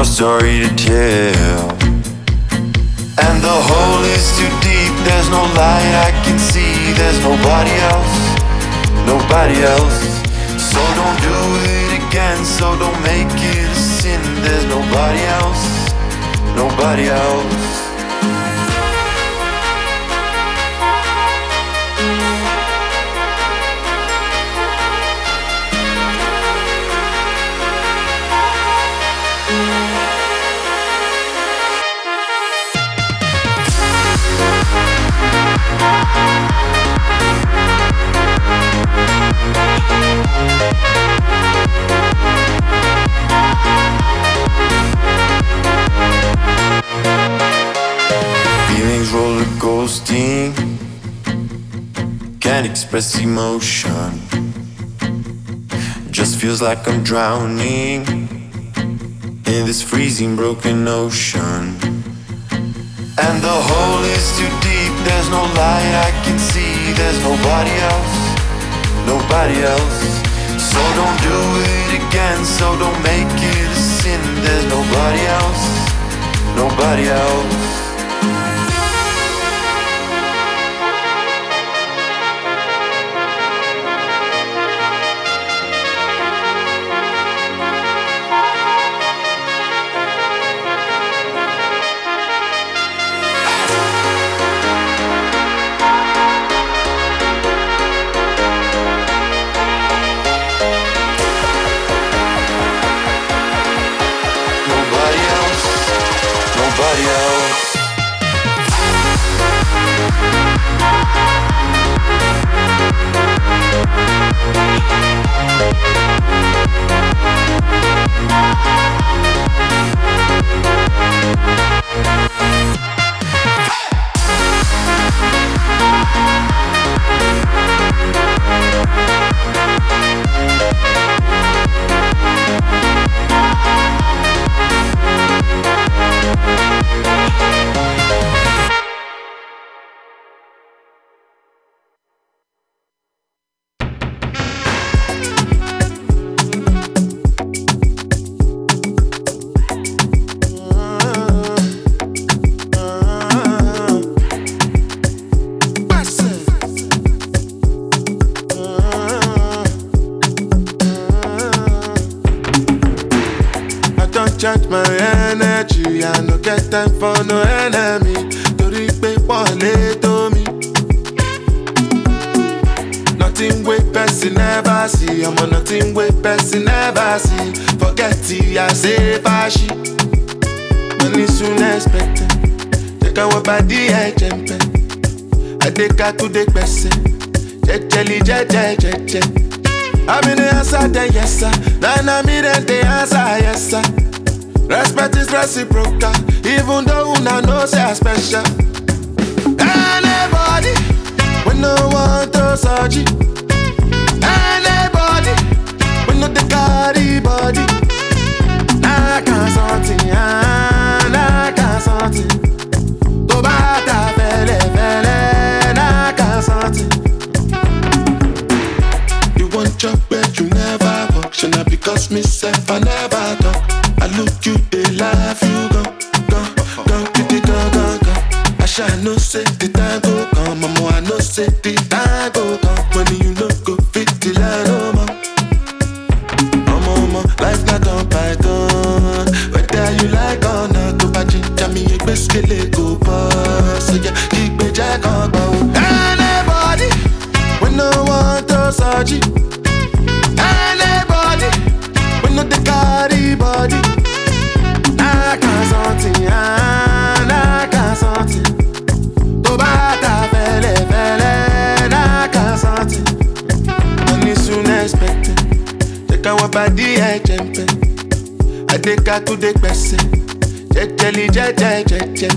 your story to tell. And the hole is too deep, there's no light I can see, there's nobody else, nobody else. So don't do it again, so don't make it a sin, there's nobody else, nobody else. Feels like I'm drowning in this freezing broken ocean. And the hole is too deep, there's no light I can see, there's nobody else, nobody else. So don't do it again, so don't make it a sin, there's nobody else, nobody else. Hey! Time for no enemy. Torí pé wọlé tó mi. Nothing wey person never see, ọmọ nothing wey person never see. Forget it, I say fàṣì. Money soon expected, jẹ́ káwọn bàdí ẹ̀jẹ̀ ń pẹ́. Adékakúdé gbẹ̀sẹ̀, jẹ́jẹ́lì jẹ́jẹ́ jẹ́jẹ́. In the answer, then yes sir. Then I'm in the answer, yes sir. Respect is reciprocal, even though una know say I special. Anybody, we no want to surgery. Anybody, we no the carry body. Nah, can't something, ah, nah, can't something. To bata fele fele, nah, can't something. You want job where you never not because myself I never talk. I look you, they laugh, you go, go, go, Gbẹ̀sẹ̀. Jẹ́jẹ́lì jẹ́jẹ́ jẹ́jẹ́.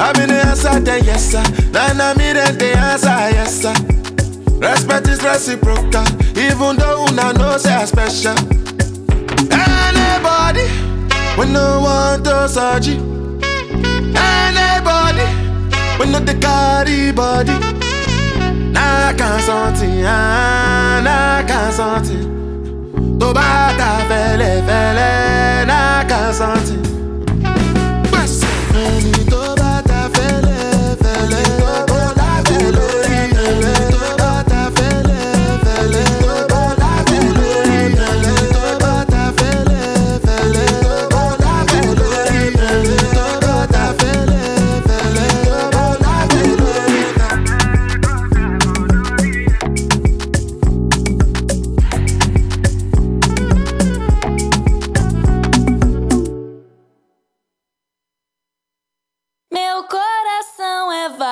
I'm in the then. Then I'm in the answer, yes sir. Respect is reciprocal, even though una know say I special. Anybody, we no want to surgery. Anybody, we no the carry body. Can't something, ah, can't something. toba ta fele fele na ka santi.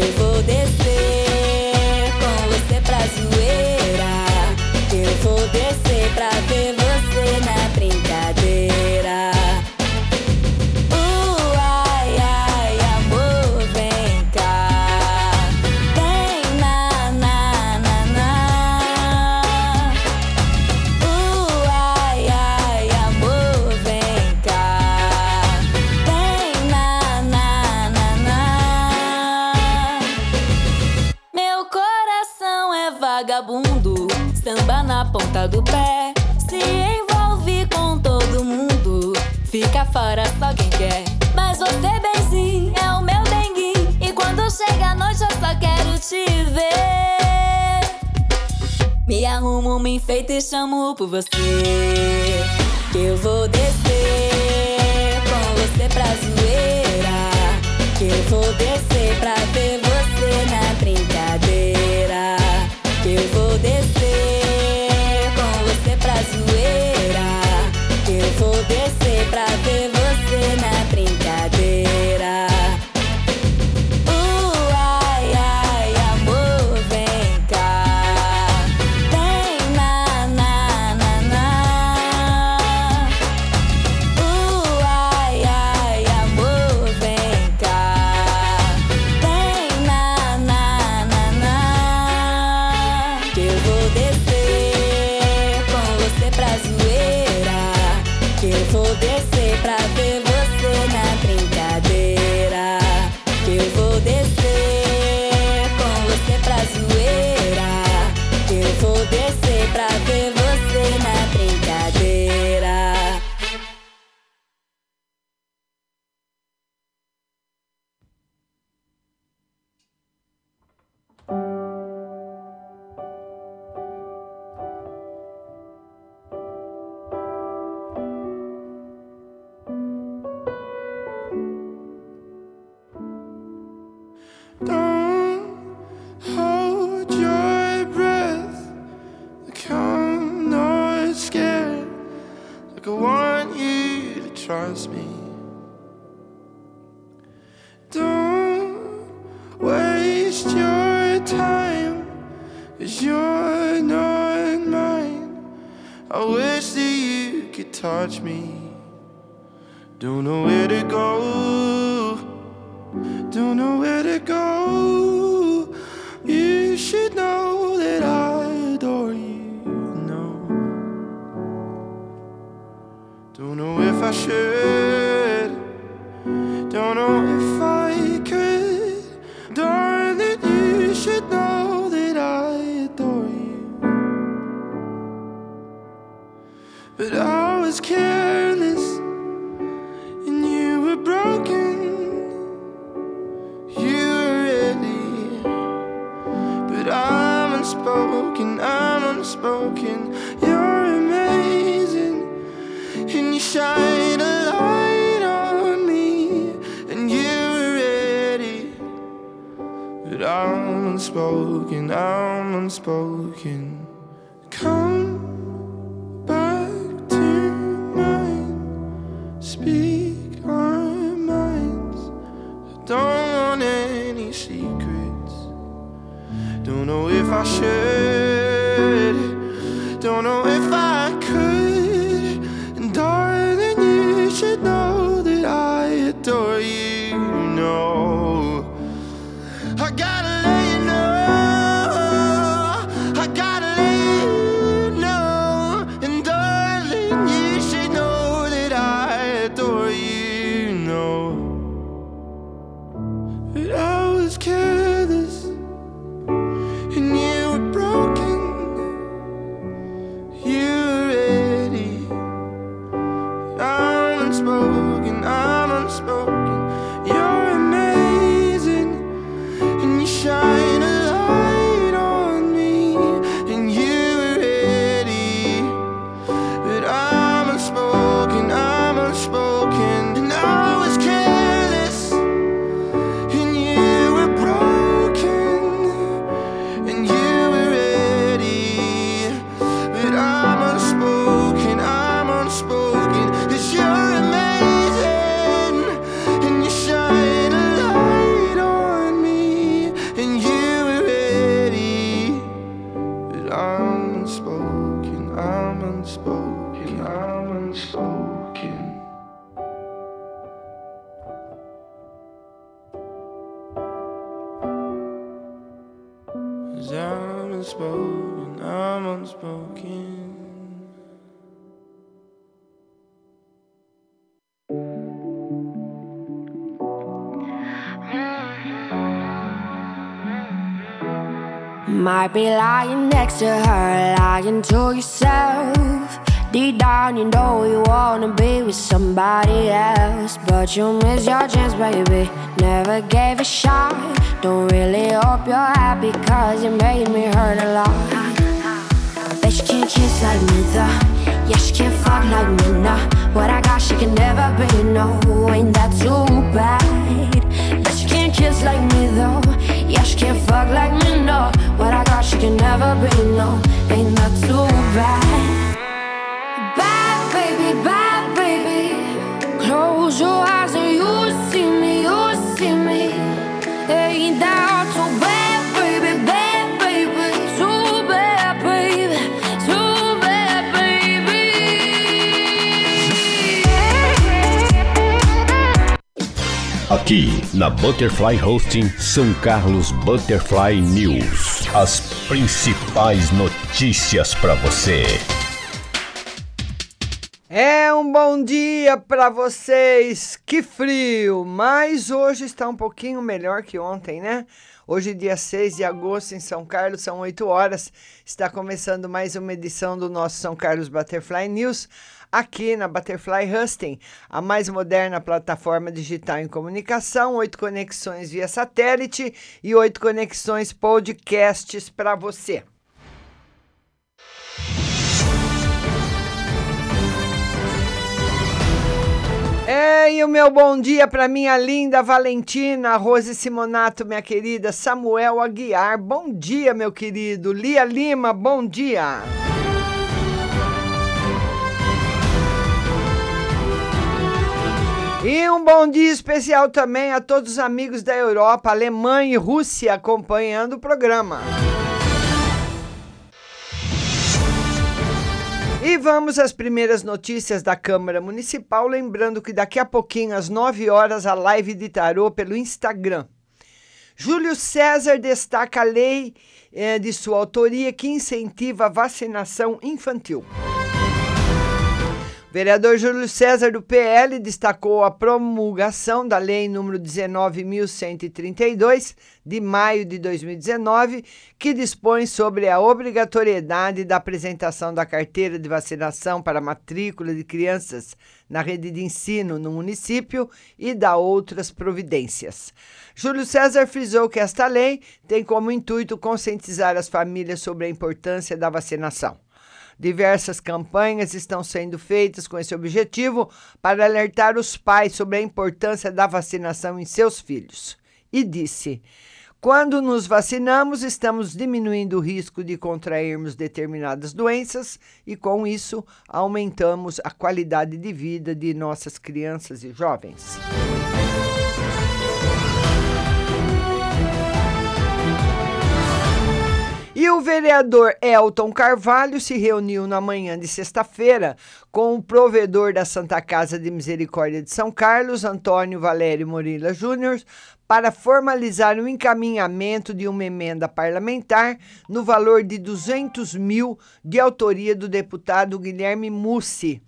Eu vou descer com você pra zoeira. Eu vou descer pra ver você na ponta do pé. Se envolve com todo mundo. Fica fora só quem quer. Mas você, benzinho, é o meu dengue. E quando chega a noite eu só quero te ver. Me arrumo, me enfeito e chamo por você. Que eu vou descer com você pra zoeira. Que eu vou descer pra ver você eu vou descer zoeira. Eu vou descer pra ver você Que eu vou descer pra ver você na don't know where to go. You should know that I adore you. No, don't know if I should. Don't know if I. unspoken, I'm unspoken. Come back to mine, speak our minds. I don't want any secrets. Don't know if I should, don't know. Might be lying next to her, lying to yourself. Deep down, you know you wanna be with somebody else. But you miss your chance, baby. Never gave a shot. Don't really hope you're happy, cause you made me hurt a lot. Bet she can't kiss like me, though. Yeah, she can't fuck like me, nah. What I got, she can never be, no. Ain't that too bad? Bet she can't kiss like me, though. Yeah, she can't fuck like me, no. What I got, she can never be, no. Ain't that too bad? Aqui na Butterfly Hosting São Carlos Butterfly News. As principais notícias para você. É um bom dia para vocês. Que frio, mas hoje está um pouquinho melhor que ontem, né? Hoje, dia 6 de agosto, em São Carlos, são 8 horas. Está começando mais uma edição do nosso São Carlos Butterfly News, aqui na Butterfly Husting, a mais moderna plataforma digital em comunicação. Oito conexões via satélite e oito conexões podcasts para você. É, e o meu bom dia para minha linda Valentina, Rose Simonato, minha querida, Samuel Aguiar, bom dia, meu querido, Lia Lima, bom dia. E um bom dia especial também a todos os amigos da Europa, Alemanha e Rússia acompanhando o programa. E vamos às primeiras notícias da Câmara Municipal, lembrando que daqui a pouquinho, às 9 horas, a live de tarô pelo Instagram. Júlio César destaca a lei eh, de sua autoria que incentiva a vacinação infantil. Vereador Júlio César do PL destacou a promulgação da Lei número 19.132 de maio de 2019, que dispõe sobre a obrigatoriedade da apresentação da carteira de vacinação para matrícula de crianças na rede de ensino no município e da outras providências. Júlio César frisou que esta lei tem como intuito conscientizar as famílias sobre a importância da vacinação. Diversas campanhas estão sendo feitas com esse objetivo para alertar os pais sobre a importância da vacinação em seus filhos. E disse: quando nos vacinamos, estamos diminuindo o risco de contrairmos determinadas doenças e, com isso, aumentamos a qualidade de vida de nossas crianças e jovens. E o vereador Elton Carvalho se reuniu na manhã de sexta-feira com o provedor da Santa Casa de Misericórdia de São Carlos, Antônio Valério Morila Júnior, para formalizar o encaminhamento de uma emenda parlamentar no valor de 200 mil de autoria do deputado Guilherme Mussi.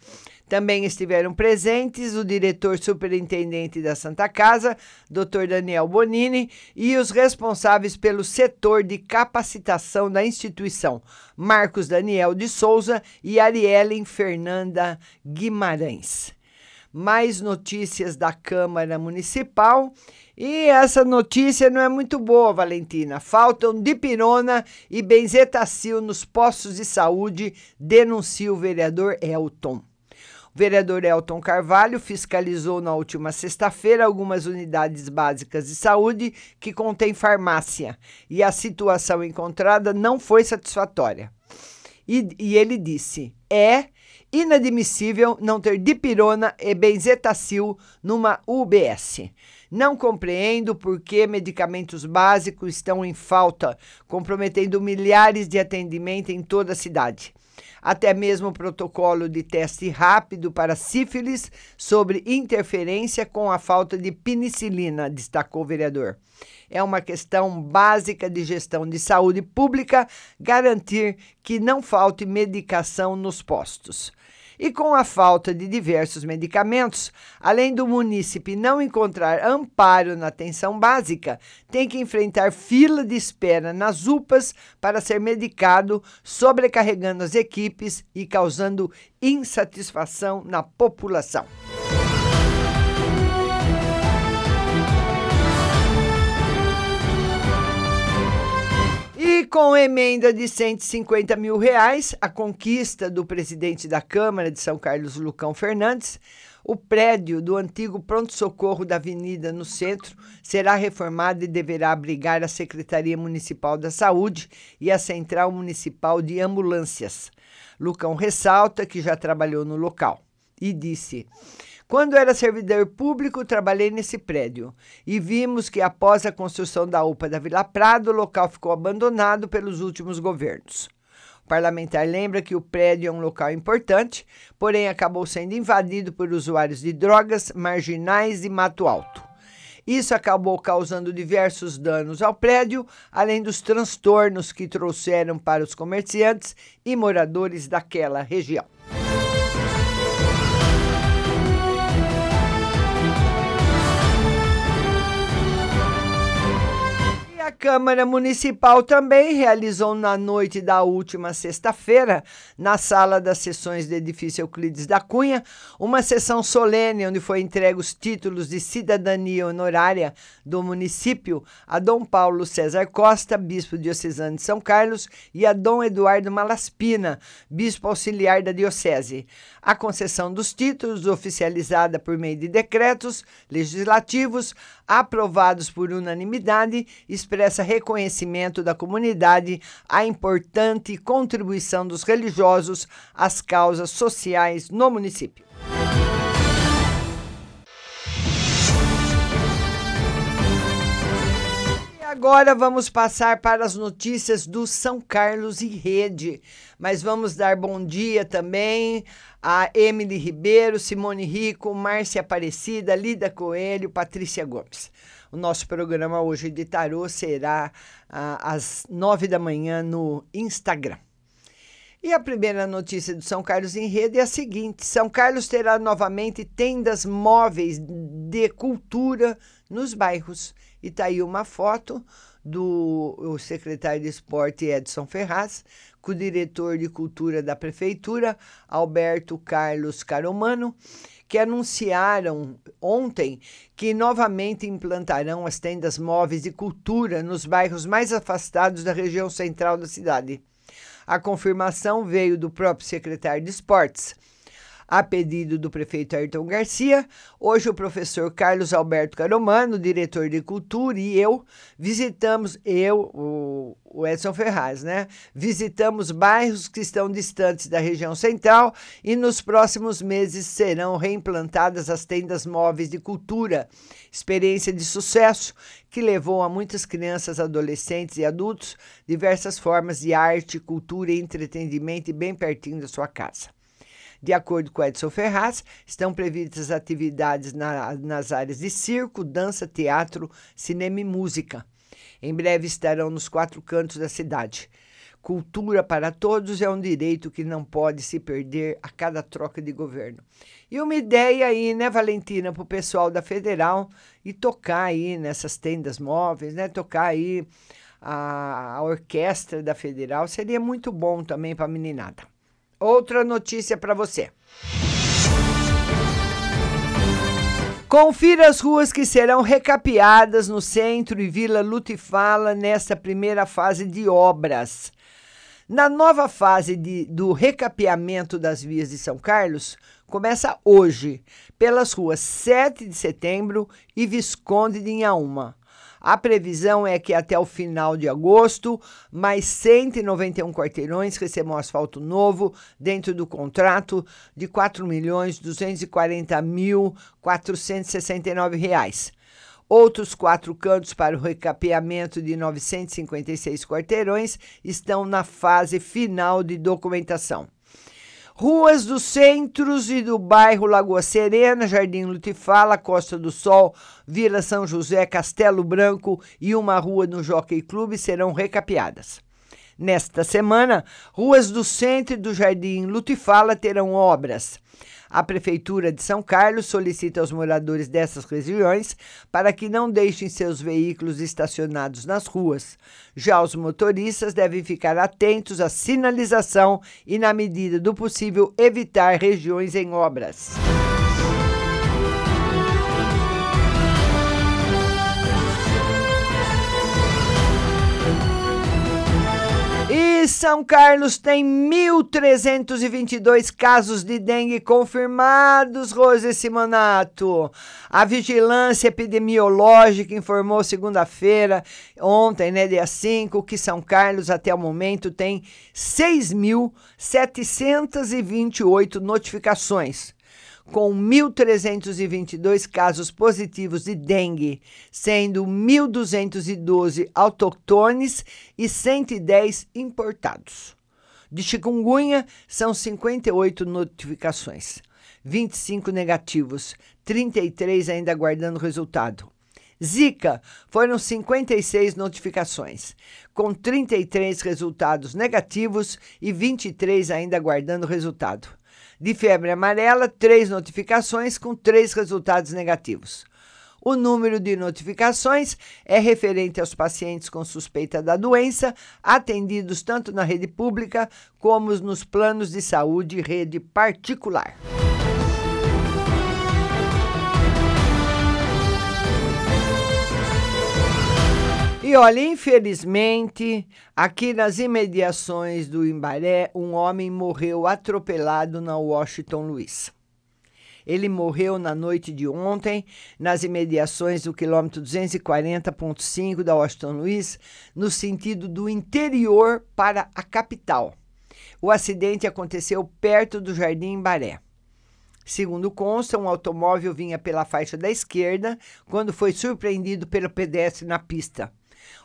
Também estiveram presentes o diretor superintendente da Santa Casa, Dr. Daniel Bonini, e os responsáveis pelo setor de capacitação da instituição, Marcos Daniel de Souza e Ariellen Fernanda Guimarães. Mais notícias da Câmara Municipal. E essa notícia não é muito boa, Valentina. Faltam dipirona e benzetacil nos postos de saúde, denuncia o vereador Elton. O vereador Elton Carvalho fiscalizou na última sexta-feira algumas unidades básicas de saúde que contêm farmácia e a situação encontrada não foi satisfatória. E, e ele disse: é inadmissível não ter dipirona e benzetacil numa UBS. Não compreendo por que medicamentos básicos estão em falta, comprometendo milhares de atendimentos em toda a cidade. Até mesmo o protocolo de teste rápido para sífilis sobre interferência com a falta de penicilina, destacou o vereador. É uma questão básica de gestão de saúde pública garantir que não falte medicação nos postos. E com a falta de diversos medicamentos, além do munícipe não encontrar amparo na atenção básica, tem que enfrentar fila de espera nas UPAs para ser medicado, sobrecarregando as equipes e causando insatisfação na população. Com emenda de 150 mil reais, a conquista do presidente da Câmara de São Carlos, Lucão Fernandes, o prédio do antigo pronto-socorro da Avenida no centro será reformado e deverá abrigar a Secretaria Municipal da Saúde e a Central Municipal de Ambulâncias. Lucão ressalta que já trabalhou no local e disse. Quando era servidor público, trabalhei nesse prédio e vimos que após a construção da UPA da Vila Prado, o local ficou abandonado pelos últimos governos. O parlamentar lembra que o prédio é um local importante, porém acabou sendo invadido por usuários de drogas, marginais e mato alto. Isso acabou causando diversos danos ao prédio, além dos transtornos que trouxeram para os comerciantes e moradores daquela região. Câmara Municipal também realizou na noite da última sexta-feira, na sala das sessões do edifício Euclides da Cunha, uma sessão solene onde foi entregue os títulos de cidadania honorária do município a Dom Paulo César Costa, bispo diocesano de São Carlos, e a Dom Eduardo Malaspina, bispo auxiliar da diocese. A concessão dos títulos, oficializada por meio de decretos legislativos aprovados por unanimidade, expressa reconhecimento da comunidade à importante contribuição dos religiosos às causas sociais no município. Agora vamos passar para as notícias do São Carlos e Rede. Mas vamos dar bom dia também a Emily Ribeiro, Simone Rico, Márcia Aparecida, Lida Coelho, Patrícia Gomes. O nosso programa hoje de tarô será ah, às nove da manhã no Instagram. E a primeira notícia do São Carlos em Rede é a seguinte: São Carlos terá novamente tendas móveis de cultura nos bairros. E está aí uma foto do secretário de Esporte Edson Ferraz, com o diretor de Cultura da Prefeitura, Alberto Carlos Caromano, que anunciaram ontem que novamente implantarão as tendas móveis de cultura nos bairros mais afastados da região central da cidade. A confirmação veio do próprio secretário de Esportes. A pedido do prefeito Ayrton Garcia, hoje o professor Carlos Alberto Caromano, diretor de cultura, e eu visitamos, eu, o, o Edson Ferraz, né? Visitamos bairros que estão distantes da região central e nos próximos meses serão reimplantadas as tendas móveis de cultura. Experiência de sucesso que levou a muitas crianças, adolescentes e adultos diversas formas de arte, cultura e entretenimento bem pertinho da sua casa. De acordo com Edson Ferraz, estão previstas atividades na, nas áreas de circo, dança, teatro, cinema e música. Em breve estarão nos quatro cantos da cidade. Cultura para todos é um direito que não pode se perder a cada troca de governo. E uma ideia aí, né, Valentina, para o pessoal da Federal e tocar aí nessas tendas móveis, né? Tocar aí a, a orquestra da Federal seria muito bom também para a meninada. Outra notícia para você. Confira as ruas que serão recapeadas no centro e Vila Lutifala nesta primeira fase de obras. Na nova fase de, do recapeamento das vias de São Carlos, começa hoje, pelas ruas 7 de setembro e Visconde de Inhaúma. A previsão é que até o final de agosto, mais 191 quarteirões recebam asfalto novo dentro do contrato de 4.240.469 reais. Outros quatro cantos para o recapeamento de 956 quarteirões estão na fase final de documentação. Ruas dos centros e do bairro Lagoa Serena, Jardim Lutifala, Costa do Sol, Vila São José, Castelo Branco e uma rua no Jockey Clube serão recapeadas. Nesta semana, ruas do centro e do Jardim Lutifala terão obras. A Prefeitura de São Carlos solicita aos moradores dessas regiões para que não deixem seus veículos estacionados nas ruas. Já os motoristas devem ficar atentos à sinalização e, na medida do possível, evitar regiões em obras. São Carlos tem 1.322 casos de dengue confirmados, Rose Simonato. A vigilância epidemiológica informou segunda-feira, ontem, né, dia 5, que São Carlos até o momento tem 6.728 notificações com 1.322 casos positivos de dengue, sendo 1.212 autóctones e 110 importados. De chikungunya, são 58 notificações, 25 negativos, 33 ainda aguardando resultado. Zika, foram 56 notificações, com 33 resultados negativos e 23 ainda aguardando resultado. De febre amarela, três notificações com três resultados negativos. O número de notificações é referente aos pacientes com suspeita da doença, atendidos tanto na rede pública como nos planos de saúde rede particular. E olha, infelizmente, aqui nas imediações do Imbaré, um homem morreu atropelado na Washington Luiz. Ele morreu na noite de ontem, nas imediações do quilômetro 240.5 da Washington Luiz, no sentido do interior para a capital. O acidente aconteceu perto do Jardim Imbaré. Segundo consta, um automóvel vinha pela faixa da esquerda quando foi surpreendido pelo pedestre na pista.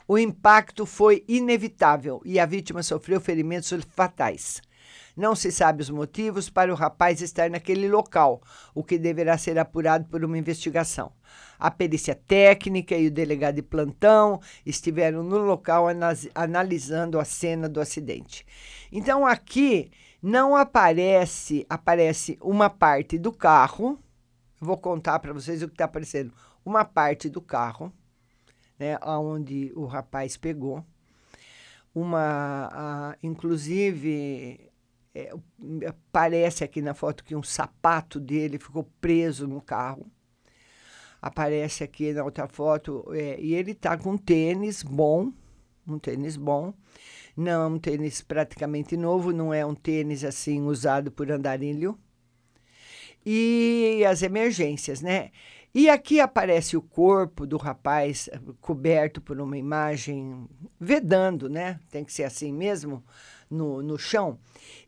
O impacto foi inevitável e a vítima sofreu ferimentos fatais. Não se sabe os motivos para o rapaz estar naquele local, o que deverá ser apurado por uma investigação. A perícia técnica e o delegado de plantão estiveram no local analisando a cena do acidente. Então aqui não aparece, aparece uma parte do carro. Vou contar para vocês o que está aparecendo. Uma parte do carro né, onde o rapaz pegou. Uma, a, inclusive, é, parece aqui na foto que um sapato dele ficou preso no carro. Aparece aqui na outra foto, é, e ele está com um tênis bom, um tênis bom. Não é um tênis praticamente novo, não é um tênis assim usado por andarilho. E as emergências, né? E aqui aparece o corpo do rapaz eh, coberto por uma imagem vedando, né? Tem que ser assim mesmo, no, no chão.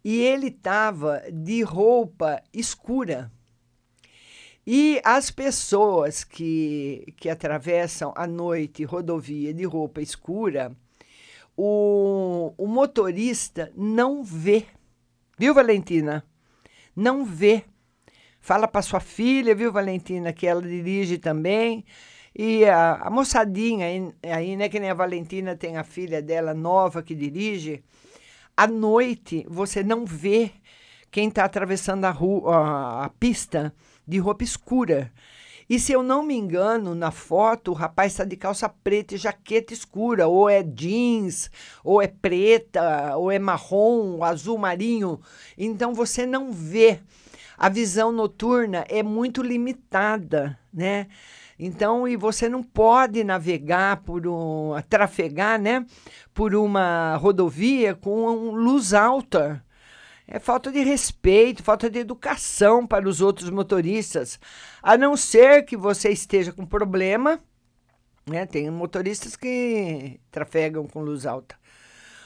E ele estava de roupa escura. E as pessoas que, que atravessam a noite rodovia de roupa escura, o, o motorista não vê. Viu, Valentina? Não vê Fala para sua filha, viu, Valentina, que ela dirige também. E a, a moçadinha aí, aí, né, que nem a Valentina tem a filha dela nova que dirige, à noite você não vê quem está atravessando a, rua, a, a pista de roupa escura. E se eu não me engano, na foto, o rapaz está de calça preta e jaqueta escura, ou é jeans, ou é preta, ou é marrom, azul marinho. Então você não vê a visão noturna é muito limitada, né? Então, e você não pode navegar por um, trafegar, né, por uma rodovia com luz alta. É falta de respeito, falta de educação para os outros motoristas. A não ser que você esteja com problema, né? Tem motoristas que trafegam com luz alta.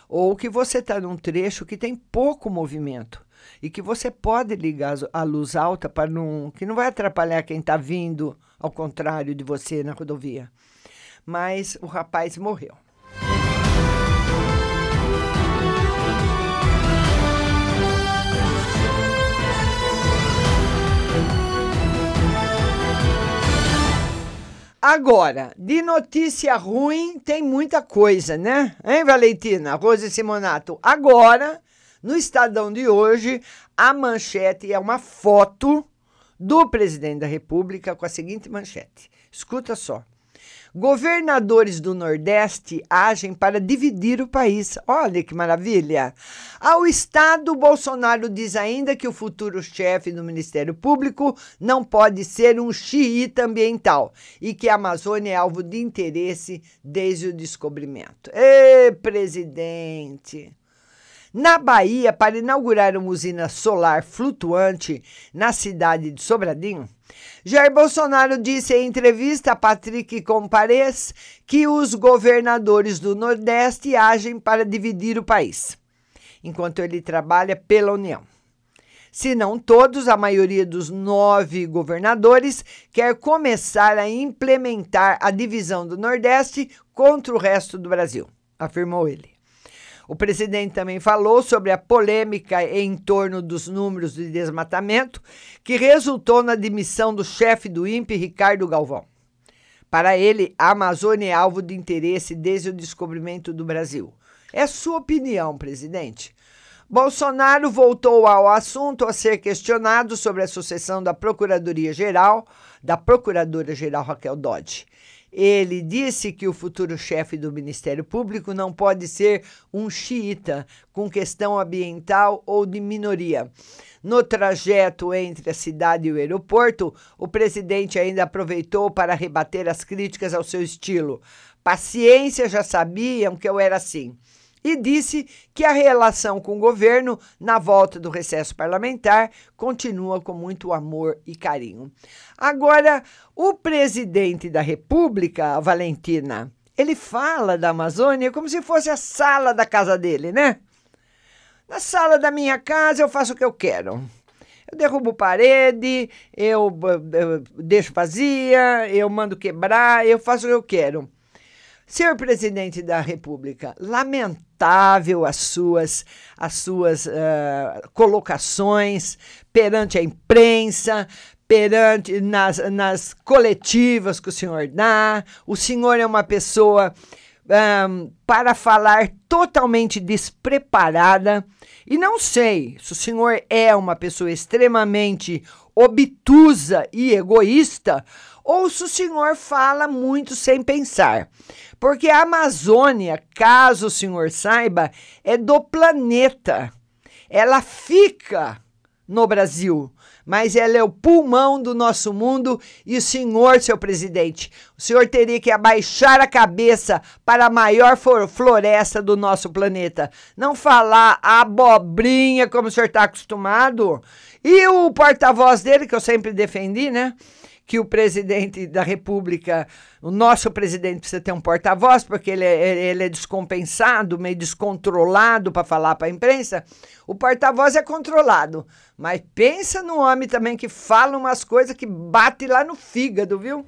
Ou que você está num trecho que tem pouco movimento e que você pode ligar a luz alta para não que não vai atrapalhar quem está vindo ao contrário de você na rodovia. Mas o rapaz morreu. Agora, de notícia ruim tem muita coisa, né? Hein, Valentina? Rose Simonato. Agora no Estadão de hoje, a manchete é uma foto do presidente da República com a seguinte manchete. Escuta só. Governadores do Nordeste agem para dividir o país. Olha que maravilha! Ao Estado, Bolsonaro diz ainda que o futuro chefe do Ministério Público não pode ser um xiita ambiental e que a Amazônia é alvo de interesse desde o descobrimento. Ê, presidente! Na Bahia, para inaugurar uma usina solar flutuante na cidade de Sobradinho, Jair Bolsonaro disse em entrevista a Patrick Compares que os governadores do Nordeste agem para dividir o país, enquanto ele trabalha pela União. Se não todos, a maioria dos nove governadores quer começar a implementar a divisão do Nordeste contra o resto do Brasil, afirmou ele. O presidente também falou sobre a polêmica em torno dos números de desmatamento, que resultou na demissão do chefe do INPE, Ricardo Galvão. Para ele, a Amazônia é alvo de interesse desde o descobrimento do Brasil. É sua opinião, presidente. Bolsonaro voltou ao assunto a ser questionado sobre a sucessão da Procuradoria-Geral, da Procuradora-Geral Raquel Dodge. Ele disse que o futuro chefe do Ministério Público não pode ser um xiita com questão ambiental ou de minoria. No trajeto entre a cidade e o aeroporto, o presidente ainda aproveitou para rebater as críticas ao seu estilo. Paciência, já sabiam que eu era assim e disse que a relação com o governo, na volta do recesso parlamentar, continua com muito amor e carinho. Agora, o presidente da República, Valentina, ele fala da Amazônia como se fosse a sala da casa dele, né? Na sala da minha casa eu faço o que eu quero. Eu derrubo parede, eu, eu deixo vazia, eu mando quebrar, eu faço o que eu quero. Senhor presidente da República, lamentável as suas, as suas uh, colocações perante a imprensa, perante nas, nas coletivas que o senhor dá. O senhor é uma pessoa um, para falar totalmente despreparada. E não sei se o senhor é uma pessoa extremamente obtusa e egoísta ou se o senhor fala muito sem pensar. Porque a Amazônia, caso o senhor saiba, é do planeta. Ela fica no Brasil, mas ela é o pulmão do nosso mundo e o senhor, seu presidente, o senhor teria que abaixar a cabeça para a maior floresta do nosso planeta. Não falar abobrinha como o senhor está acostumado. E o porta-voz dele, que eu sempre defendi, né? Que o presidente da República, o nosso presidente precisa ter um porta-voz, porque ele é, ele é descompensado, meio descontrolado para falar para a imprensa. O porta-voz é controlado. Mas pensa no homem também que fala umas coisas que bate lá no fígado, viu?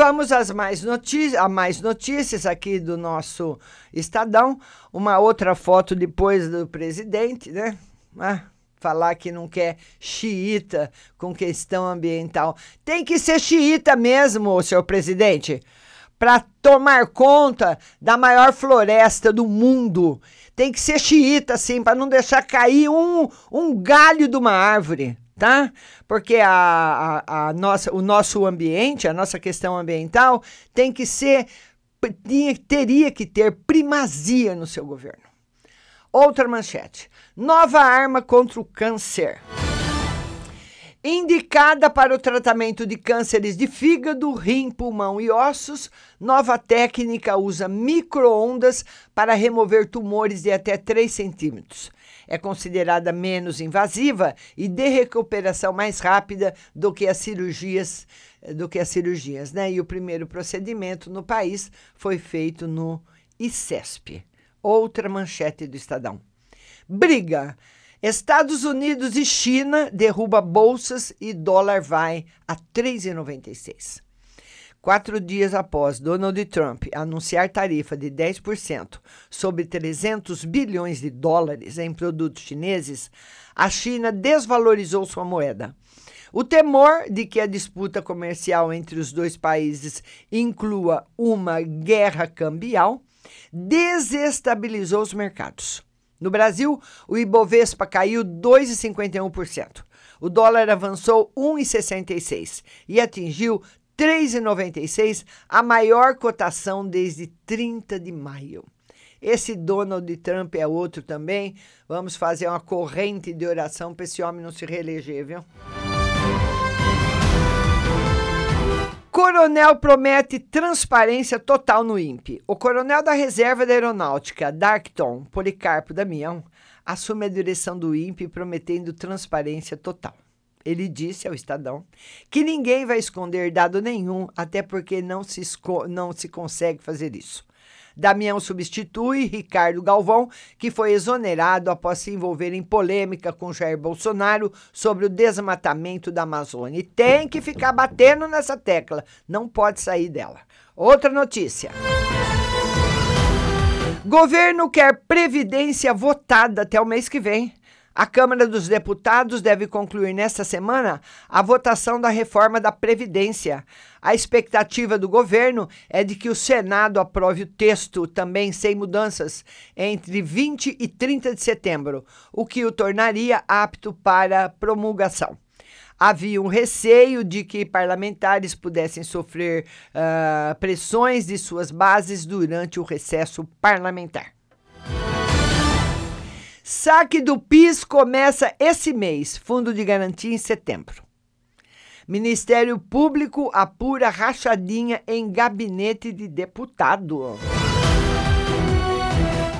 Vamos às mais notícias, a mais notícias aqui do nosso Estadão. Uma outra foto depois do presidente, né? Ah, falar que não quer xiita com questão ambiental. Tem que ser xiita mesmo, senhor presidente, para tomar conta da maior floresta do mundo. Tem que ser xiita, sim, para não deixar cair um, um galho de uma árvore tá? Porque a, a, a, nossa, o nosso ambiente, a nossa questão ambiental tem que ser, tinha, teria que ter primazia no seu governo. Outra manchete: nova arma contra o câncer. Indicada para o tratamento de cânceres de fígado, rim, pulmão e ossos, nova técnica usa microondas para remover tumores de até 3 centímetros é considerada menos invasiva e de recuperação mais rápida do que as cirurgias do que as cirurgias, né? E o primeiro procedimento no país foi feito no ICESP. Outra manchete do Estadão. Briga. Estados Unidos e China derruba bolsas e dólar vai a 3,96. Quatro dias após Donald Trump anunciar tarifa de 10% sobre 300 bilhões de dólares em produtos chineses, a China desvalorizou sua moeda. O temor de que a disputa comercial entre os dois países inclua uma guerra cambial desestabilizou os mercados. No Brasil, o Ibovespa caiu 2,51%. O dólar avançou 1,66 e atingiu 3,96, a maior cotação desde 30 de maio. Esse Donald Trump é outro também. Vamos fazer uma corrente de oração para esse homem não se reeleger, viu? Coronel promete transparência total no INPE. O coronel da Reserva da Aeronáutica, Darkton Policarpo Damião, assume a direção do INPE prometendo transparência total. Ele disse ao Estadão que ninguém vai esconder dado nenhum, até porque não se, não se consegue fazer isso. Damião substitui Ricardo Galvão, que foi exonerado após se envolver em polêmica com Jair Bolsonaro sobre o desmatamento da Amazônia. E tem que ficar batendo nessa tecla, não pode sair dela. Outra notícia. Governo quer previdência votada até o mês que vem. A Câmara dos Deputados deve concluir nesta semana a votação da reforma da Previdência. A expectativa do governo é de que o Senado aprove o texto, também sem mudanças, entre 20 e 30 de setembro, o que o tornaria apto para promulgação. Havia um receio de que parlamentares pudessem sofrer uh, pressões de suas bases durante o recesso parlamentar. Saque do PIS começa esse mês, Fundo de Garantia em setembro. Ministério Público apura rachadinha em gabinete de deputado.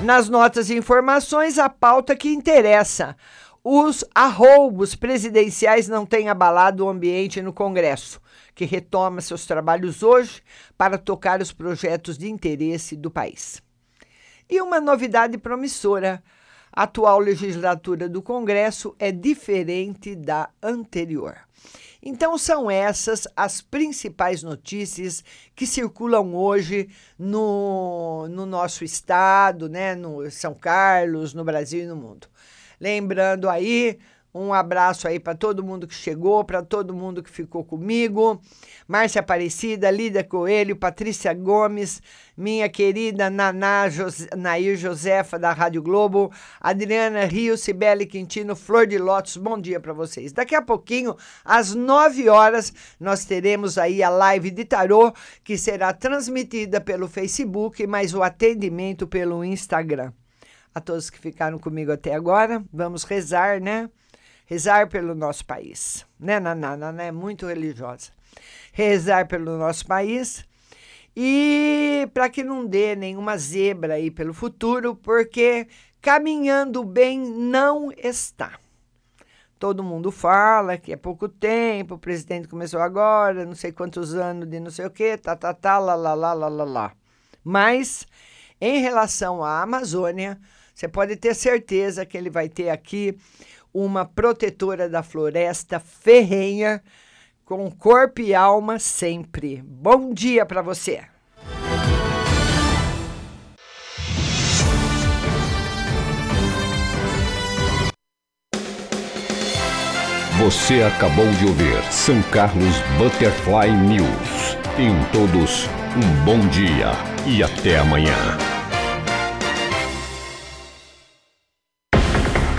Nas notas e informações, a pauta que interessa. Os arroubos presidenciais não têm abalado o ambiente no Congresso, que retoma seus trabalhos hoje para tocar os projetos de interesse do país. E uma novidade promissora atual legislatura do Congresso é diferente da anterior. Então, são essas as principais notícias que circulam hoje no, no nosso estado, né, no São Carlos, no Brasil e no mundo. Lembrando aí um abraço aí para todo mundo que chegou, para todo mundo que ficou comigo. Márcia Aparecida, Lídia Coelho, Patrícia Gomes, minha querida Naná José, Nair Josefa da Rádio Globo, Adriana Rio, Cibele Quintino, Flor de Lótus. Bom dia para vocês. Daqui a pouquinho, às 9 horas, nós teremos aí a live de tarô que será transmitida pelo Facebook, mas o atendimento pelo Instagram. A todos que ficaram comigo até agora, vamos rezar, né? Rezar pelo nosso país. Né, Naná? Naná é muito religiosa. Rezar pelo nosso país e para que não dê nenhuma zebra aí pelo futuro, porque caminhando bem não está. Todo mundo fala que é pouco tempo, o presidente começou agora, não sei quantos anos de não sei o quê, tá, tá, tá, lá, lá, lá, lá, lá, lá. Mas, em relação à Amazônia, você pode ter certeza que ele vai ter aqui uma protetora da floresta ferrenha, com corpo e alma sempre. Bom dia para você! Você acabou de ouvir São Carlos Butterfly News. Tenham todos um bom dia e até amanhã.